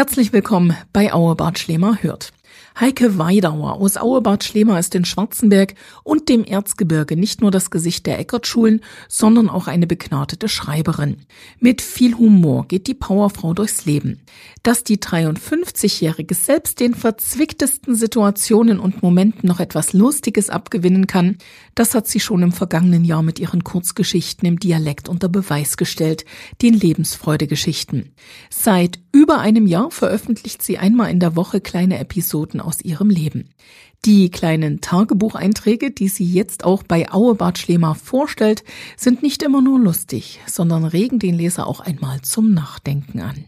Herzlich willkommen bei Auebart Schlemer hört. Heike Weidauer aus Auebad Schlemer ist in Schwarzenberg und dem Erzgebirge nicht nur das Gesicht der Eckertschulen, sondern auch eine begnadete Schreiberin. Mit viel Humor geht die Powerfrau durchs Leben. Dass die 53-Jährige selbst den verzwicktesten Situationen und Momenten noch etwas Lustiges abgewinnen kann, das hat sie schon im vergangenen Jahr mit ihren Kurzgeschichten im Dialekt unter Beweis gestellt, den Lebensfreudegeschichten. Seit über einem Jahr veröffentlicht sie einmal in der Woche kleine Episoden aus ihrem Leben. Die kleinen Tagebucheinträge, die sie jetzt auch bei Auebart Schlemer vorstellt, sind nicht immer nur lustig, sondern regen den Leser auch einmal zum Nachdenken an.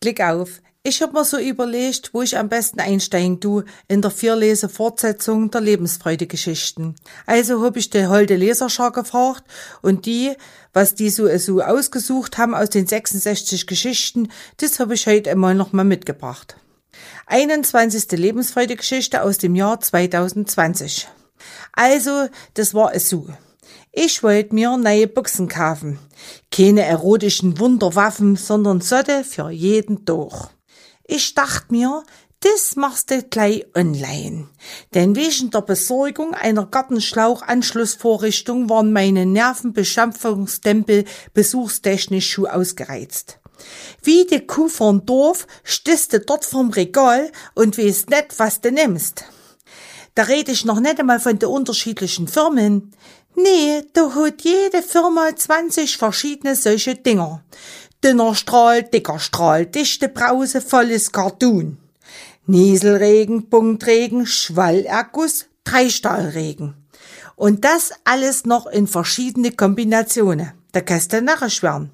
Klick auf. Ich hab mir so überlegt, wo ich am besten einsteigen du in der Vierlese Fortsetzung der Lebensfreude-Geschichten. Also hab ich die holde Leserschar gefragt und die, was die so, so ausgesucht haben aus den 66 Geschichten, das hab ich heute einmal noch mal mitgebracht. 21. Lebensfreude-Geschichte aus dem Jahr 2020. Also, das war es so. Ich wollte mir neue Büchsen kaufen. Keine erotischen Wunderwaffen, sondern Sotte für jeden durch. Ich dachte mir, das machst du gleich online. Denn wegen der Besorgung einer Gartenschlauchanschlussvorrichtung waren meine Nervenbeschampfungstempel besuchstechnisch schon ausgereizt. Wie de Kuh vom Dorf stehst du dort vorm Regal und weißt net, was du nimmst. Da red ich noch nicht einmal von de unterschiedlichen Firmen. Nee, da hat jede Firma 20 verschiedene solche Dinger. Dünner Strahl, dicker Strahl, dichte Brause, volles Cartoon. Nieselregen, Punktregen, Schwallerguss, Dreistahlregen. Und das alles noch in verschiedene Kombinationen. Da kannst du nachher schwärmen.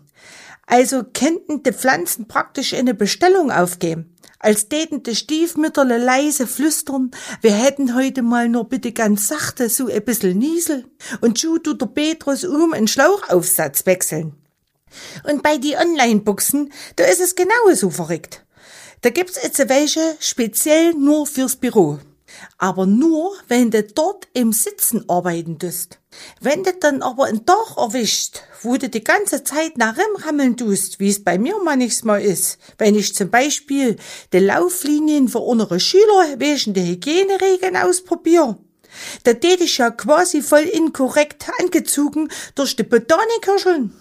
Also könnten die Pflanzen praktisch eine Bestellung aufgeben. Als täten die Stiefmütterle leise flüstern, wir hätten heute mal nur bitte ganz sachte so ein bisschen Niesel. Und schu tut der Petrus um einen Schlauchaufsatz wechseln. Und bei die Online-Buchsen, da ist es genauso verrückt. Da gibt's jetzt welche speziell nur fürs Büro aber nur, wenn du dort im Sitzen arbeiten tust. Wenn du dann aber ein Tag erwischt, wo du die ganze Zeit nach rammeln tust, wie es bei mir manchmal ist, wenn ich zum Beispiel die Lauflinien für unsere Schüler wegen der Hygieneregeln ausprobiere, da tät ich ja quasi voll inkorrekt angezogen durch die Botanikerscheln.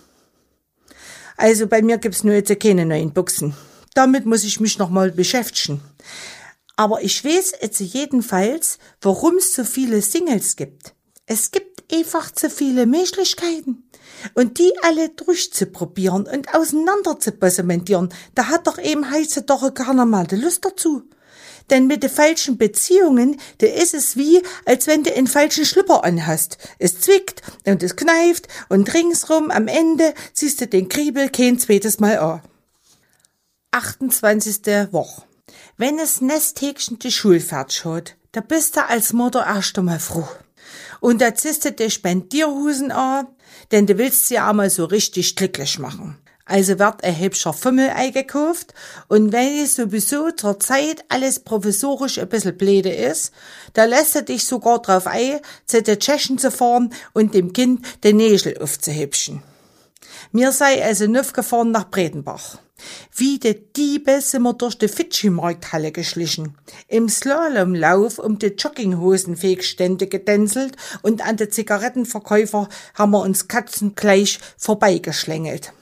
Also bei mir gibt's nur jetzt keine neuen Buchsen. Damit muss ich mich nochmal beschäftigen. Aber ich weiß jetzt jedenfalls, warum es so viele Singles gibt. Es gibt einfach zu viele Möglichkeiten. Und die alle durchzuprobieren und auseinander da hat doch eben heiße doch gar normal die Lust dazu. Denn mit den falschen Beziehungen, da ist es wie, als wenn du einen falschen Schlüpper anhast. Es zwickt und es kneift und ringsrum am Ende ziehst du den Kriebel kein zweites Mal an. 28. Woche. Wenn es Nesthäkchen die Schule fertig hat, da bist du als Mutter erst einmal froh. Und da ziehst du die Spendierhusen an, denn du willst sie einmal so richtig glücklich machen. Also wird ein hübscher Fummel eingekauft und wenn es sowieso zur Zeit alles provisorisch ein bisschen blöde ist, da lässt er dich sogar drauf ein, zu den Tschechen zu fahren und dem Kind den Nägel aufzuhübschen. Mir sei also nüff gefahren nach Bredenbach. Wie de Diebe sind wir durch die Fidschi-Markthalle geschlichen, im Slalomlauf um die Jogginghosen-Fegstände gedänselt und an de Zigarettenverkäufer haben wir uns katzengleich vorbeigeschlängelt.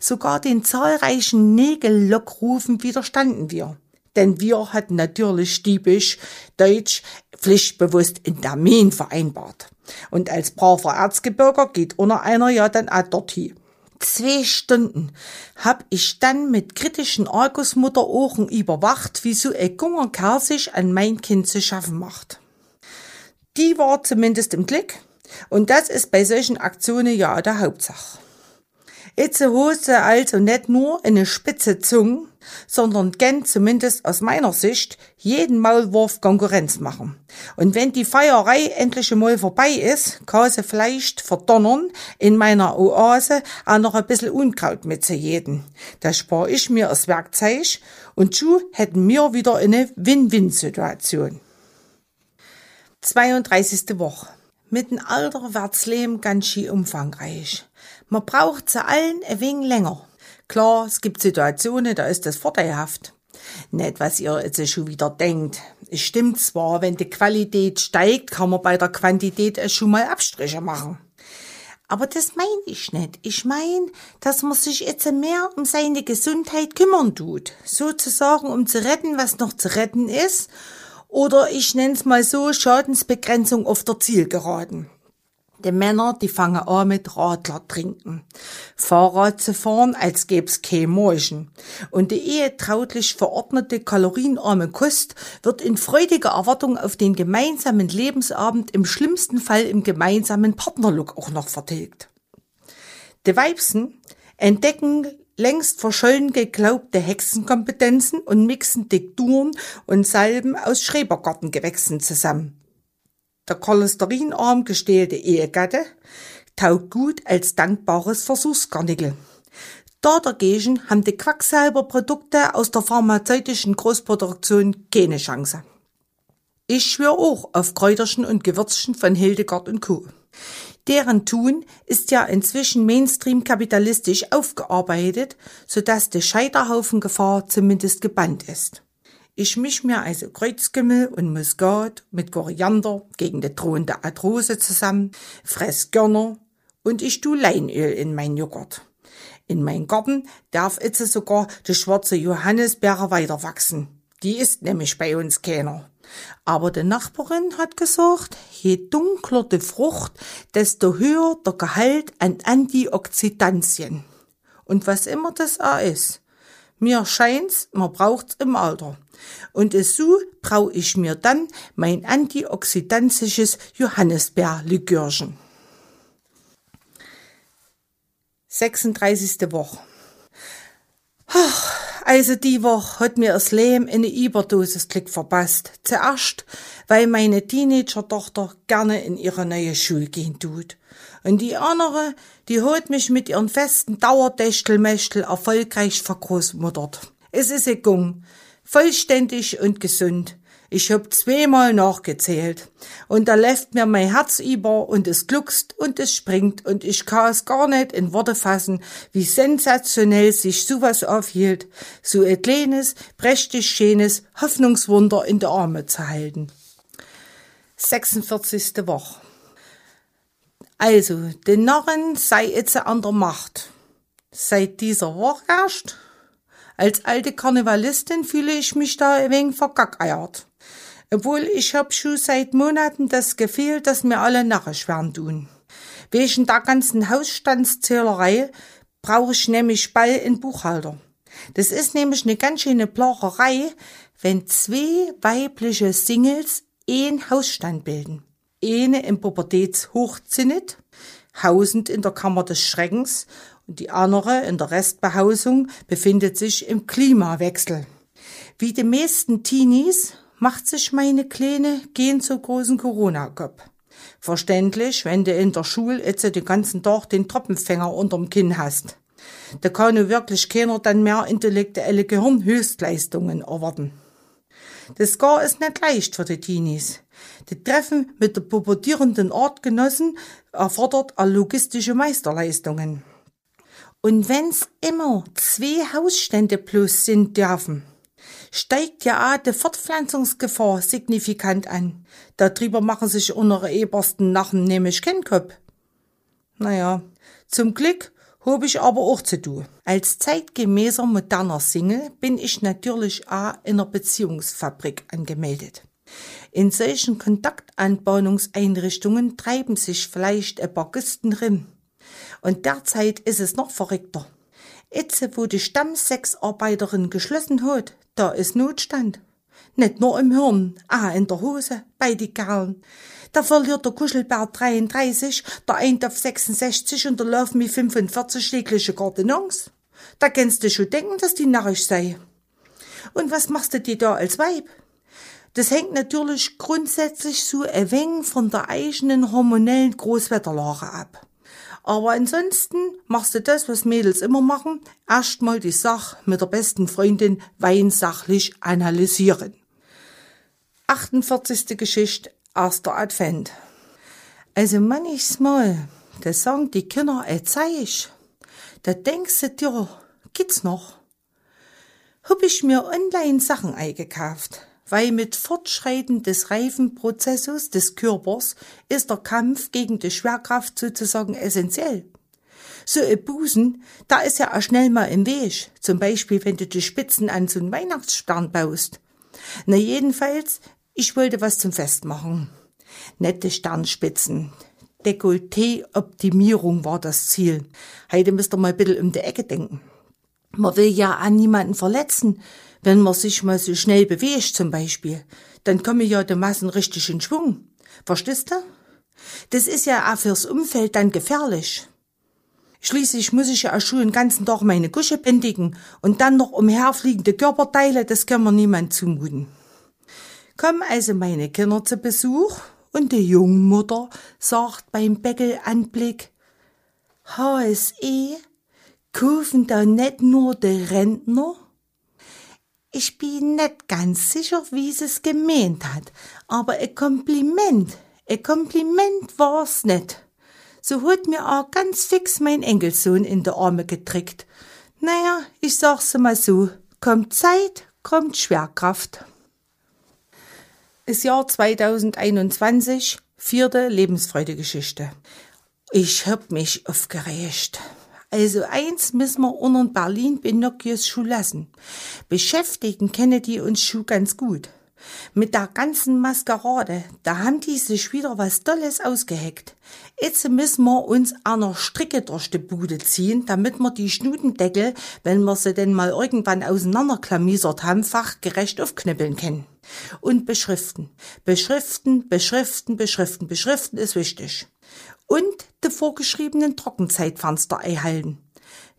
Sogar den zahlreichen Nägellockrufen widerstanden wir. Denn wir hatten natürlich diebisch, deutsch, pflichtbewusst in Termin vereinbart. Und als braver Erzgebirger geht unter einer ja dann auch dorthin zwei Stunden hab ich dann mit kritischen Argusmutterohren überwacht, wie so ein junger Kerl sich an mein Kind zu schaffen macht. Die war zumindest im Klick und das ist bei solchen Aktionen ja der Hauptsache. Itze Hose also nicht nur eine spitze Zunge, sondern gern zumindest aus meiner Sicht jeden Maulwurf Konkurrenz machen. Und wenn die Feierei endlich einmal vorbei ist, kann sie vielleicht verdonnern, in meiner Oase auch noch ein bisschen Unkraut mitzujeden. Da spare ich mir das Werkzeug und schon hätten wir wieder eine Win-Win-Situation. 32. Woche. Mit dem Alter wird's Leben ganz schön umfangreich. Man braucht zu allen ein wenig länger. Klar, es gibt Situationen, da ist das vorteilhaft. Nicht, was ihr jetzt schon wieder denkt. Es stimmt zwar, wenn die Qualität steigt, kann man bei der Quantität schon mal Abstriche machen. Aber das meine ich nicht. Ich meine, dass man sich jetzt mehr um seine Gesundheit kümmern tut. Sozusagen, um zu retten, was noch zu retten ist. Oder ich nenne es mal so, Schadensbegrenzung auf der Zielgeraden. Die Männer, die fangen an mit Radler trinken. Fahrrad zu fahren, als gäb's kein Morgen. Und die ehetrautlich verordnete kalorienarme Kost wird in freudiger Erwartung auf den gemeinsamen Lebensabend im schlimmsten Fall im gemeinsamen Partnerlook auch noch vertilgt. Die Weibsen entdecken längst verschollen geglaubte Hexenkompetenzen und mixen Dikturen und Salben aus Schrebergartengewächsen zusammen. Der cholesterinarm gestählte Ehegatte taugt gut als dankbares Versuchsgarnickel. Da dagegen haben die Quacksalberprodukte aus der pharmazeutischen Großproduktion keine Chance. Ich schwör auch auf Kräuterchen und Gewürzchen von Hildegard und Co. Deren Tun ist ja inzwischen Mainstream kapitalistisch aufgearbeitet, sodass die Scheiterhaufengefahr zumindest gebannt ist. Ich misch mir also Kreuzkümmel und Muskat mit Koriander gegen die drohende Arthrose zusammen, fress Körner und ich tu Leinöl in mein Joghurt. In mein Garten darf jetzt sogar die schwarze Johannisbeere weiter wachsen. Die ist nämlich bei uns keiner. Aber die Nachbarin hat gesagt, je dunkler die Frucht, desto höher der Gehalt an Antioxidantien. Und was immer das auch ist. Mir scheint's, man braucht's im Alter. Und so brau ich mir dann mein antioxidantisches Johannisbeerlikörchen. 36. Woche. Ach, also die Woche hat mir das Leben in eine Überdosis Klick verpasst. Zuerst, weil meine Teenager-Tochter gerne in ihre neue Schule gehen tut. Und die andere, die hat mich mit ihren festen Dauerdächtelmächtel erfolgreich vergroßmuttert. Es ist gegangen. Vollständig und gesund. Ich hab zweimal nachgezählt. Und da läuft mir mein Herz über und es gluckst und es springt und ich kann es gar nicht in Worte fassen, wie sensationell sich sowas aufhielt, so ein kleines, prächtig schönes Hoffnungswunder in der Arme zu halten. 46. Woche. Also, den Narren sei jetzt an der Macht. Seit dieser Woche erst. Als alte Karnevalistin fühle ich mich da ein wenig vergackeiert. Obwohl ich hab schon seit Monaten das Gefühl, dass mir alle narrisch tun. Wegen der ganzen Hausstandszählerei brauche ich nämlich bald einen Buchhalter. Das ist nämlich eine ganz schöne Placherei, wenn zwei weibliche Singles einen Hausstand bilden. Eine im Pubertätshochzinnet, hausend in der Kammer des Schreckens und die andere in der Restbehausung befindet sich im Klimawechsel. Wie die meisten Teenies macht sich meine Kleine gehen zu großen Corona-Kopf. Verständlich, wenn du in der Schule jetzt den ganzen Tag den Tropfenfänger unterm Kinn hast. Da kann nur wirklich keiner dann mehr intellektuelle Gehirnhöchstleistungen erwarten. Das gar ist nicht leicht für die Teenies. Die Treffen mit der pubertierenden Artgenossen erfordert logistische Meisterleistungen. Und wenn's immer zwei Hausstände plus sind dürfen, steigt ja auch die Fortpflanzungsgefahr signifikant an. Darüber machen sich unsere ebersten Nachen nämlich keinen Kopf. Naja, zum Glück hab ich aber auch zu tun. Als zeitgemäßer moderner Single bin ich natürlich auch in einer Beziehungsfabrik angemeldet. In solchen Kontaktanbahnungseinrichtungen treiben sich vielleicht ein paar Güsten rin. Und derzeit ist es noch verrückter. Jetzt, wo die Stammsexarbeiterin geschlossen hat, da ist Notstand. Nicht nur im Hirn, auch in der Hose, bei die Kerlen. Da verliert der Kuschelbär 33, der eint auf 66 und der Lauf mit 45 tägliche Gartenons. Da kannst du schon denken, dass die narrisch sei. Und was machst du dir da als Weib? Das hängt natürlich grundsätzlich so ein wenig von der eigenen hormonellen Großwetterlage ab. Aber ansonsten machst du das, was Mädels immer machen, erstmal die Sache mit der besten Freundin weinsachlich analysieren. 48. Geschichte, erster Advent. Also manchmal, da sagen die Kinder, ey, zeig, da denkst du dir, geht's noch. Hab ich mir online Sachen eingekauft, weil mit Fortschreiten des Reifenprozesses des Körpers ist der Kampf gegen die Schwerkraft sozusagen essentiell. So ein Busen, da ist ja auch schnell mal im Weg. Zum Beispiel, wenn du die Spitzen an so einen Weihnachtsstern baust. Na jedenfalls, ich wollte was zum Fest machen. Nette Sternspitzen. Dekolleté-Optimierung war das Ziel. Heute müsst ihr mal ein bisschen um die Ecke denken. Man will ja an niemanden verletzen, wenn man sich mal so schnell bewegt zum Beispiel. Dann kommen ja die Massen richtig in Schwung. Verstehst du? Das ist ja auch fürs Umfeld dann gefährlich. Schließlich muss ich ja auch schon den ganzen Tag meine Gusche bändigen und dann noch umherfliegende Körperteile, das kann man niemand zumuten. Kommen also meine Kinder zu Besuch und die Jungmutter sagt beim Beckelanblick, HSE, kaufen da nicht nur die Rentner? Ich bin nicht ganz sicher, wie sie es gemeint hat, aber ein Kompliment, ein Kompliment war's nicht. So hat mir auch ganz fix mein Enkelsohn in die Arme getrickt. Naja, ich sag's mal so, kommt Zeit, kommt Schwerkraft. Das Jahr 2021, vierte Lebensfreudegeschichte. Ich hab mich aufgeregt. Also eins müssen wir unter Berlin Pinocchios Schuh lassen. Beschäftigen kennen die uns Schuh ganz gut. Mit der ganzen Maskerade, da haben die sich wieder was Tolles ausgeheckt. Jetzt müssen wir uns einer Stricke durch die Bude ziehen, damit wir die Schnudendeckel, wenn wir sie denn mal irgendwann auseinanderklamisert haben, fachgerecht aufknüppeln können. Und beschriften. Beschriften, beschriften, beschriften. Beschriften ist wichtig. Und die vorgeschriebenen Trockenzeitfenster einhalten.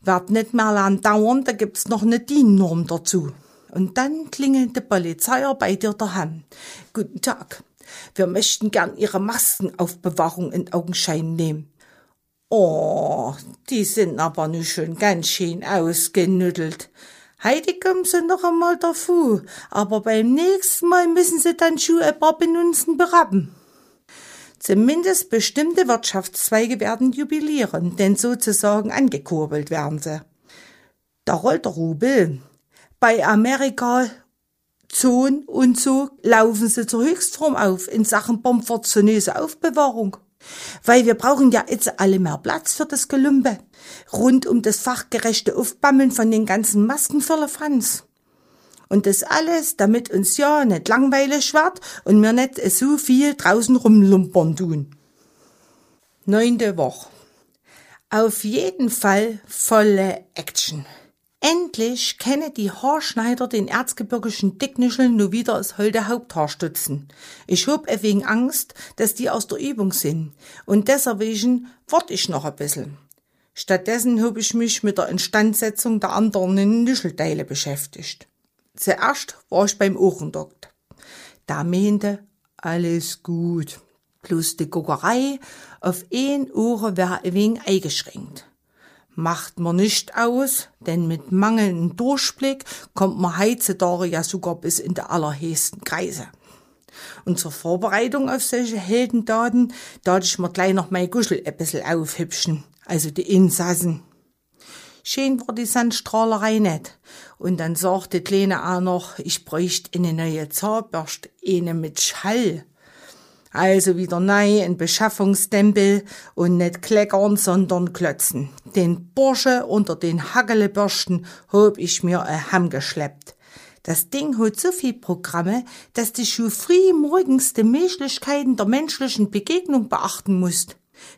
Wird nicht mehr lang dauern, da gibt's noch eine DIN-Norm dazu. Und dann klingelt die Polizei bei dir daheim. Guten Tag. Wir möchten gern Ihre Maskenaufbewahrung in Augenschein nehmen. Oh, die sind aber nu schon ganz schön ausgenüttelt. Heidi kommen sie noch einmal dazu, aber beim nächsten Mal müssen sie dann schon ein paar Benutzen berappen. Zumindest bestimmte Wirtschaftszweige werden jubilieren, denn sozusagen angekurbelt werden sie. Da rollt der Rubel bei Amerika Zon und so laufen sie zur Höchstform auf in Sachen bombfortunöse Aufbewahrung. Weil wir brauchen ja jetzt alle mehr Platz für das Gelümpe. Rund um das fachgerechte Aufbammeln von den ganzen Masken für Franz. Und das alles, damit uns ja nicht langweilig wird und wir nicht so viel draußen rumlumpern tun. Neunte Woche. Auf jeden Fall volle Action. Endlich kenne die Haarschneider den erzgebirgischen Dicknischel nur wieder als holde Haupthaar stützen. Ich hab ein wenig Angst, dass die aus der Übung sind. Und deswegen wart ich noch ein bisschen. Stattdessen hab ich mich mit der Instandsetzung der anderen Nischelteile beschäftigt. Zuerst war ich beim Ohrendokt. Da meinte, alles gut. Bloß die Guckerei auf ein Ohr wär ein wenig eingeschränkt macht man nicht aus, denn mit mangelndem Durchblick kommt man heutzutage ja sogar bis in die allerhöchsten Kreise. Und zur Vorbereitung auf solche Heldendaten, da ich mir gleich noch mein Guschel ein bisschen aufhübschen, also die Insassen. Schön war die Sandstrahlerei nicht. Und dann sagte Kleine auch noch, ich bräuchte eine neue Zahnbürste, eine mit Schall. Also wieder neu ein Beschaffungsstempel und nicht kleckern, sondern klotzen. Den Bursche unter den Haggelebürsten hab ich mir heimgeschleppt. Das Ding hat so viel Programme, dass du schon früh morgens die Möglichkeiten der menschlichen Begegnung beachten musst.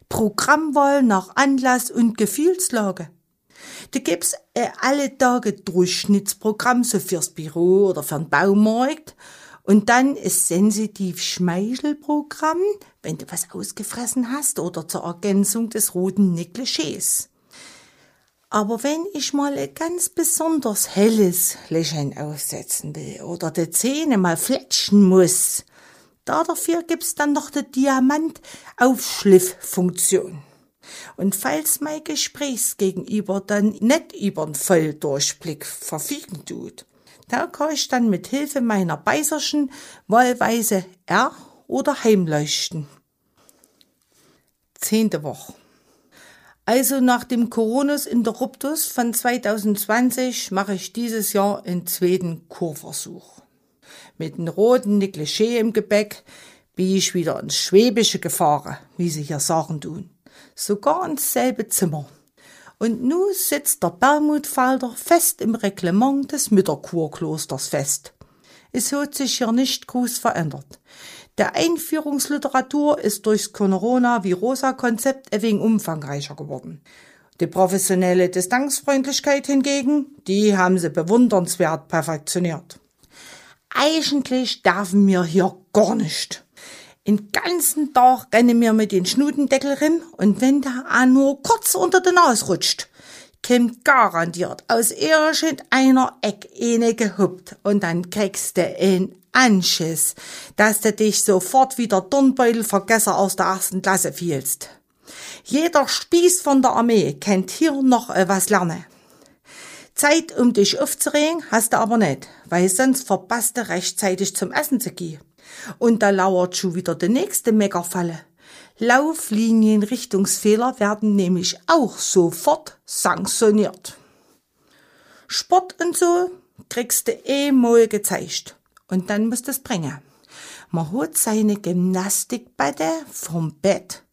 Programmwahl nach Anlass und Gefühlslage. Du gibst äh, alle Tage Durchschnittsprogramm so fürs Büro oder für den Baumarkt und dann ist sensitiv Schmeichelprogramm, wenn du was ausgefressen hast oder zur Ergänzung des roten Negligés. Aber wenn ich mal ein ganz besonders helles Lächeln aussetzen will oder die Zähne mal fletschen muss, da dafür gibt's dann noch die Diamant-Aufschlifffunktion. Und falls mein Gesprächsgegenüber dann nicht übern Volldurchblick verfügen tut, da kann ich dann mit Hilfe meiner Beißerschen wahlweise R oder Heimleuchten. Zehnte Woche. Also nach dem Coronus Interruptus von 2020 mache ich dieses Jahr einen zweiten Kurversuch. Mit einem roten Negligé im Gebäck bin ich wieder ins Schwäbische gefahren, wie sie hier sagen tun. Sogar ins selbe Zimmer. Und nu sitzt der Bermudfalter fest im Reglement des Mütterkurklosters fest. Es hat sich hier nicht groß verändert. Der Einführungsliteratur ist durchs Corona-Virosa-Konzept ein wenig umfangreicher geworden. Die professionelle Distanzfreundlichkeit hingegen, die haben sie bewundernswert perfektioniert. Eigentlich dürfen wir hier gar nicht. Den ganzen Tag rennen wir mit den Schnudendeckel rin und wenn der auch nur kurz unter den Nase rutscht, kommt garantiert aus irgendeiner Eck eine gehuppt und dann kriegst du ein Anschiss, dass du dich sofort wieder Dornbeutelvergesser aus der ersten Klasse fielst. Jeder Spieß von der Armee kennt hier noch was lernen. Zeit, um dich aufzuregen, hast du aber nicht, weil sonst verpasst du rechtzeitig zum Essen zu gehen. Und da lauert schon wieder die nächste Meckerfalle. Lauflinienrichtungsfehler werden nämlich auch sofort sanktioniert. Sport und so kriegst du eh mal gezeigt und dann musst du es bringen. Man holt seine Gymnastikbette vom Bett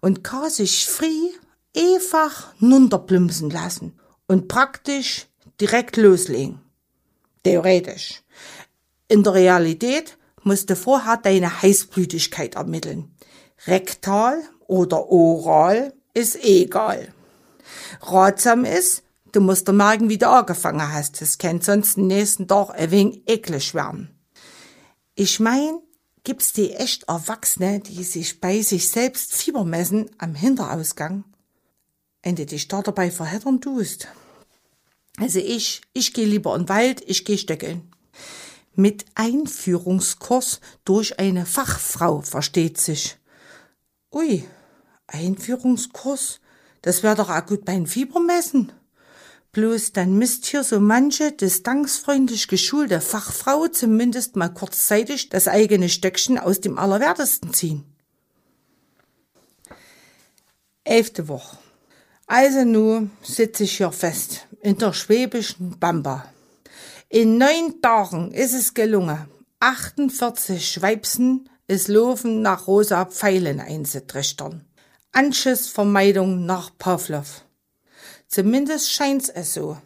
und kann sich frei einfach nunterplumpsen lassen und praktisch direkt loslegen. Theoretisch. In der Realität musst du vorher deine Heißblütigkeit ermitteln. Rektal oder oral ist egal. Ratsam ist, du musst dir merken, wie du angefangen hast. Das kann sonst den nächsten Tag ein wenig eklig werden. Ich mein, gibt's die echt Erwachsene, die sich bei sich selbst Fieber messen am Hinterausgang? Ende dich da dabei verheddern tust. Also ich, ich gehe lieber in den Wald, ich gehe stöckeln. Mit Einführungskurs durch eine Fachfrau versteht sich. Ui, Einführungskurs? Das wäre doch auch gut beim Fiebermessen. Bloß dann müsst hier so manche distanzfreundlich geschulte Fachfrau zumindest mal kurzzeitig das eigene Stöckchen aus dem Allerwertesten ziehen. Elfte Woche. Also nu sitze ich hier fest in der schwäbischen Bamba. In neun Tagen ist es gelungen, 48 Schweibsen es Loven nach rosa Pfeilen einzutrichtern. Anschussvermeidung nach Pavlov. Zumindest scheint's es so.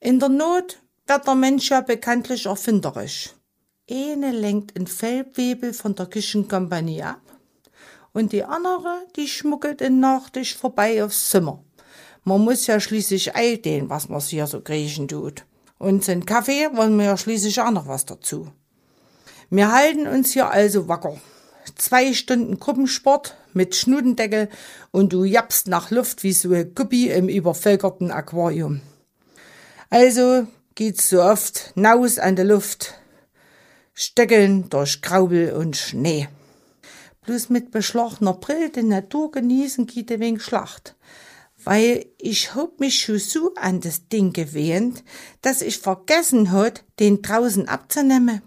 In der Not wird der Mensch ja bekanntlich erfinderisch. Eine lenkt in Fellwebel von der Küchenkompanie ab und die andere, die schmuggelt in Nachtisch vorbei aufs Zimmer. Man muss ja schließlich eilen, was man hier so kriechen tut. Und zum Kaffee wollen wir ja schließlich auch noch was dazu. Wir halten uns hier also wacker. Zwei Stunden Gruppensport mit Schnudendeckel und du jappst nach Luft wie so ein Guppi im übervölkerten Aquarium. Also geht's so oft naus an der Luft, steckeln durch Graubel und Schnee. Bloß mit beschlagener Brill die Natur genießen geht ein wenig Schlacht. Weil ich hab mich schon so an das Ding gewöhnt, dass ich vergessen hat, den draußen abzunehmen.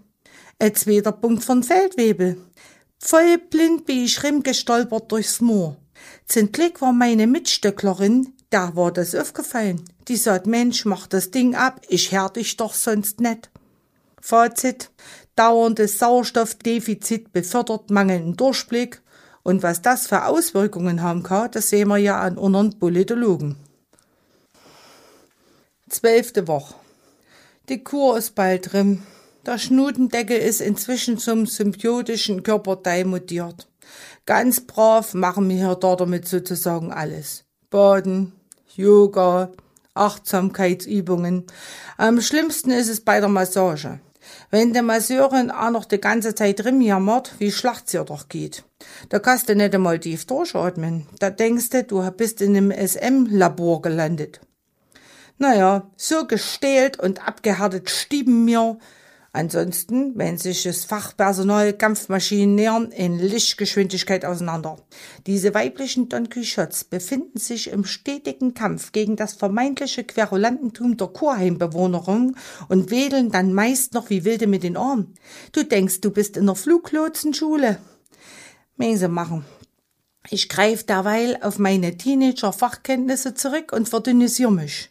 Ein zweiter Punkt von Feldwebel. Voll blind bin ich gestolpert durchs Moor. Zum Glück war meine Mitstöcklerin, da war das aufgefallen. Die sagt, Mensch, mach das Ding ab, ich hör dich doch sonst nicht. Fazit, dauerndes Sauerstoffdefizit befördert mangelnden Durchblick und was das für Auswirkungen haben kann, das sehen wir ja an unseren Politologen. Zwölfte Woche. Die Kur ist bald drin. Der Schnudendeckel ist inzwischen zum symbiotischen Körperteil mutiert. Ganz brav machen wir hier damit sozusagen alles. Baden, Yoga, Achtsamkeitsübungen. Am schlimmsten ist es bei der Massage. Wenn die Masseurin auch noch die ganze Zeit rumjammert, wie schlacht's ihr doch geht. Da kannst du nicht einmal tief durchatmen. Da denkst du, du bist in einem SM-Labor gelandet. Naja, so gestählt und abgehärtet stieben mir, Ansonsten, wenn sich das Fachpersonal Kampfmaschinen nähern, in Lichtgeschwindigkeit auseinander. Diese weiblichen Don Quixotes befinden sich im stetigen Kampf gegen das vermeintliche Querulantentum der Kurheimbewohnerung und wedeln dann meist noch wie Wilde mit den Armen. Du denkst, du bist in der Fluglotsenschule. Sie machen. Ich greife derweil auf meine Teenager-Fachkenntnisse zurück und verdünnisiere mich.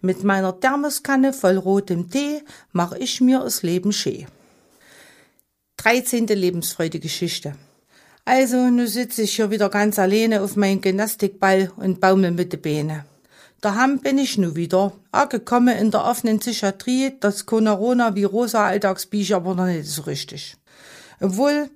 Mit meiner Thermoskanne voll rotem Tee mache ich mir das Leben schön. 13. Lebensfreude-Geschichte. Also, nu sitze ich hier wieder ganz alleine auf meinem Gymnastikball und baumel mit de Beine. Daheim bin ich nu wieder, angekommen in der offenen Psychiatrie, das Corona-Virosa Alltagsbücher aber noch nicht so richtig. Obwohl,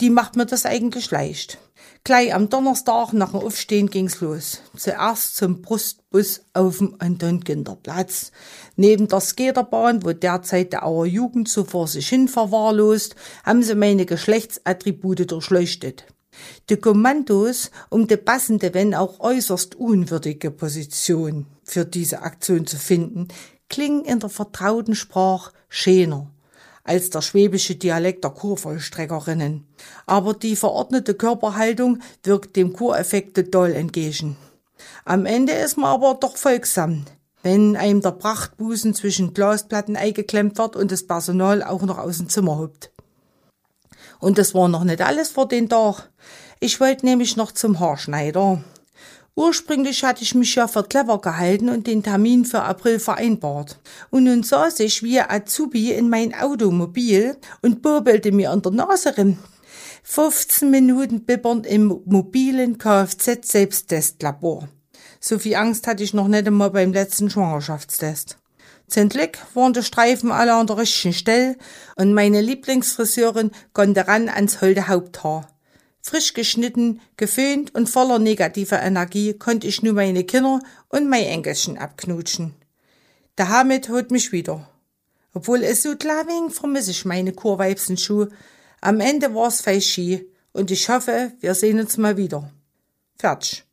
die macht mir das eigentlich leicht. Gleich am Donnerstag nach dem Aufstehen ging's los. Zuerst zum Brustbus auf dem Anton-Kinderplatz. Neben der Skaterbahn, wo derzeit der Auer Jugend so vor sich hin verwahrlost, haben sie meine Geschlechtsattribute durchleuchtet. Die Kommandos um die passende, wenn auch äußerst unwürdige Position für diese Aktion zu finden, klingen in der vertrauten Sprache schöner als der schwäbische Dialekt der Kurvollstreckerinnen. Aber die verordnete Körperhaltung wirkt dem Kureffekt doll entgegen. Am Ende ist man aber doch folgsam, wenn einem der Prachtbusen zwischen Glasplatten eingeklemmt wird und das Personal auch noch aus dem Zimmer huppt. Und das war noch nicht alles vor den Tag. Ich wollte nämlich noch zum Haarschneider. Ursprünglich hatte ich mich ja für clever gehalten und den Termin für April vereinbart. Und nun saß ich wie Azubi in mein Automobil und bobelte mir an der Nase rin. 15 Minuten bibbernd im mobilen Kfz-Selbsttestlabor. So viel Angst hatte ich noch nicht einmal beim letzten Schwangerschaftstest. Zum Glück waren die Streifen alle an der richtigen Stelle und meine Lieblingsfriseurin konnte ran ans holde Haupthaar. Frisch geschnitten, geföhnt und voller negativer Energie konnte ich nur meine Kinder und mein Enkelchen abknutschen. Der Hamid holt mich wieder. Obwohl es so klar wegen, vermisse ich meine Kurweibsenschuhe. Am Ende war's fei Ski und ich hoffe, wir sehen uns mal wieder. Fertig.